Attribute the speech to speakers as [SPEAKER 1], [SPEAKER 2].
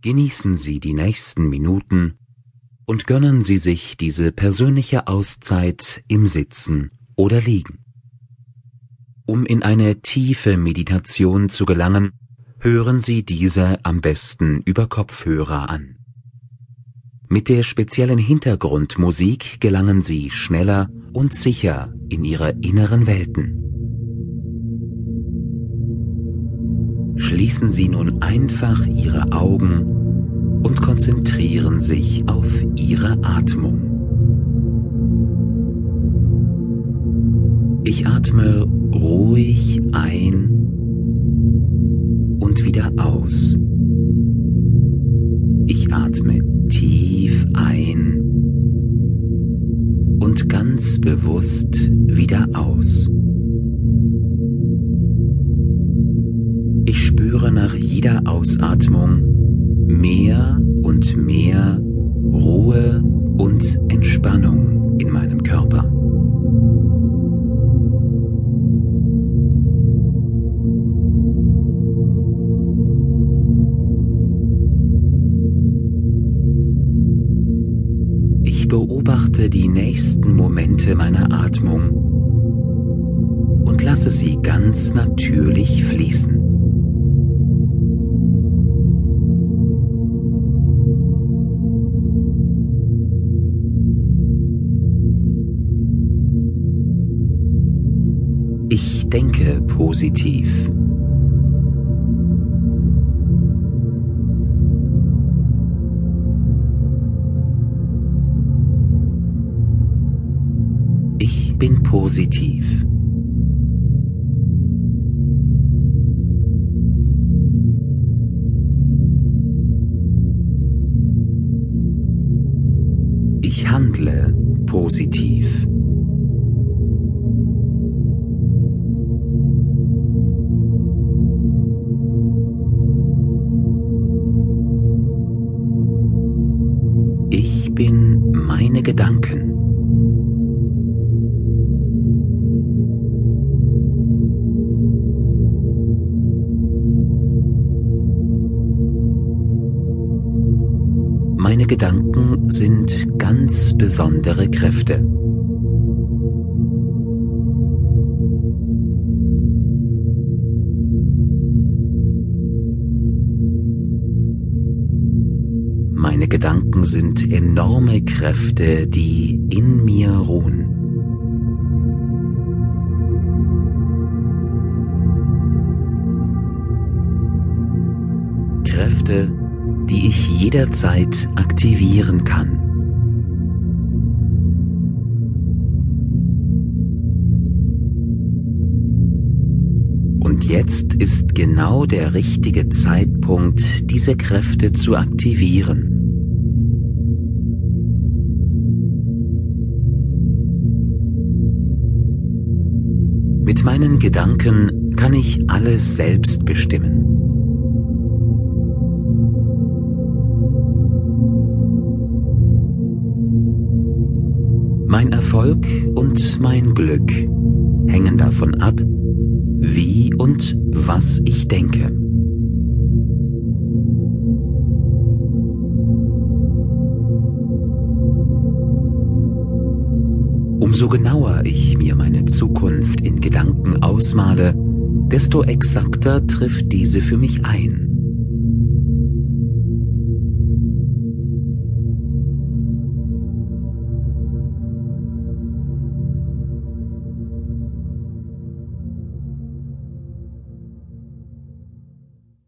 [SPEAKER 1] Genießen Sie die nächsten Minuten und gönnen Sie sich diese persönliche Auszeit im Sitzen oder Liegen. Um in eine tiefe Meditation zu gelangen, hören Sie diese am besten über Kopfhörer an. Mit der speziellen Hintergrundmusik gelangen Sie schneller und sicher in Ihre inneren Welten. Schließen Sie nun einfach Ihre Augen und konzentrieren sich auf Ihre Atmung. Ich atme ruhig ein und wieder aus. Ich atme tief ein und ganz bewusst wieder aus. Jeder Ausatmung mehr und mehr Ruhe und Entspannung in meinem Körper. beobachte die nächsten Momente meiner Atmung und lasse sie ganz natürlich fließen. Ich denke positiv. bin positiv. Ich handle positiv. Bin meine Gedanken. Meine Gedanken sind ganz besondere Kräfte. Meine Gedanken sind enorme Kräfte, die in mir ruhen. Kräfte, die ich jederzeit aktivieren kann. Und jetzt ist genau der richtige Zeitpunkt, diese Kräfte zu aktivieren. Mit meinen Gedanken kann ich alles selbst bestimmen. Mein Erfolg und mein Glück hängen davon ab, wie und was ich denke. Umso genauer ich mir meine Zukunft in Gedanken ausmale, desto exakter trifft diese für mich ein.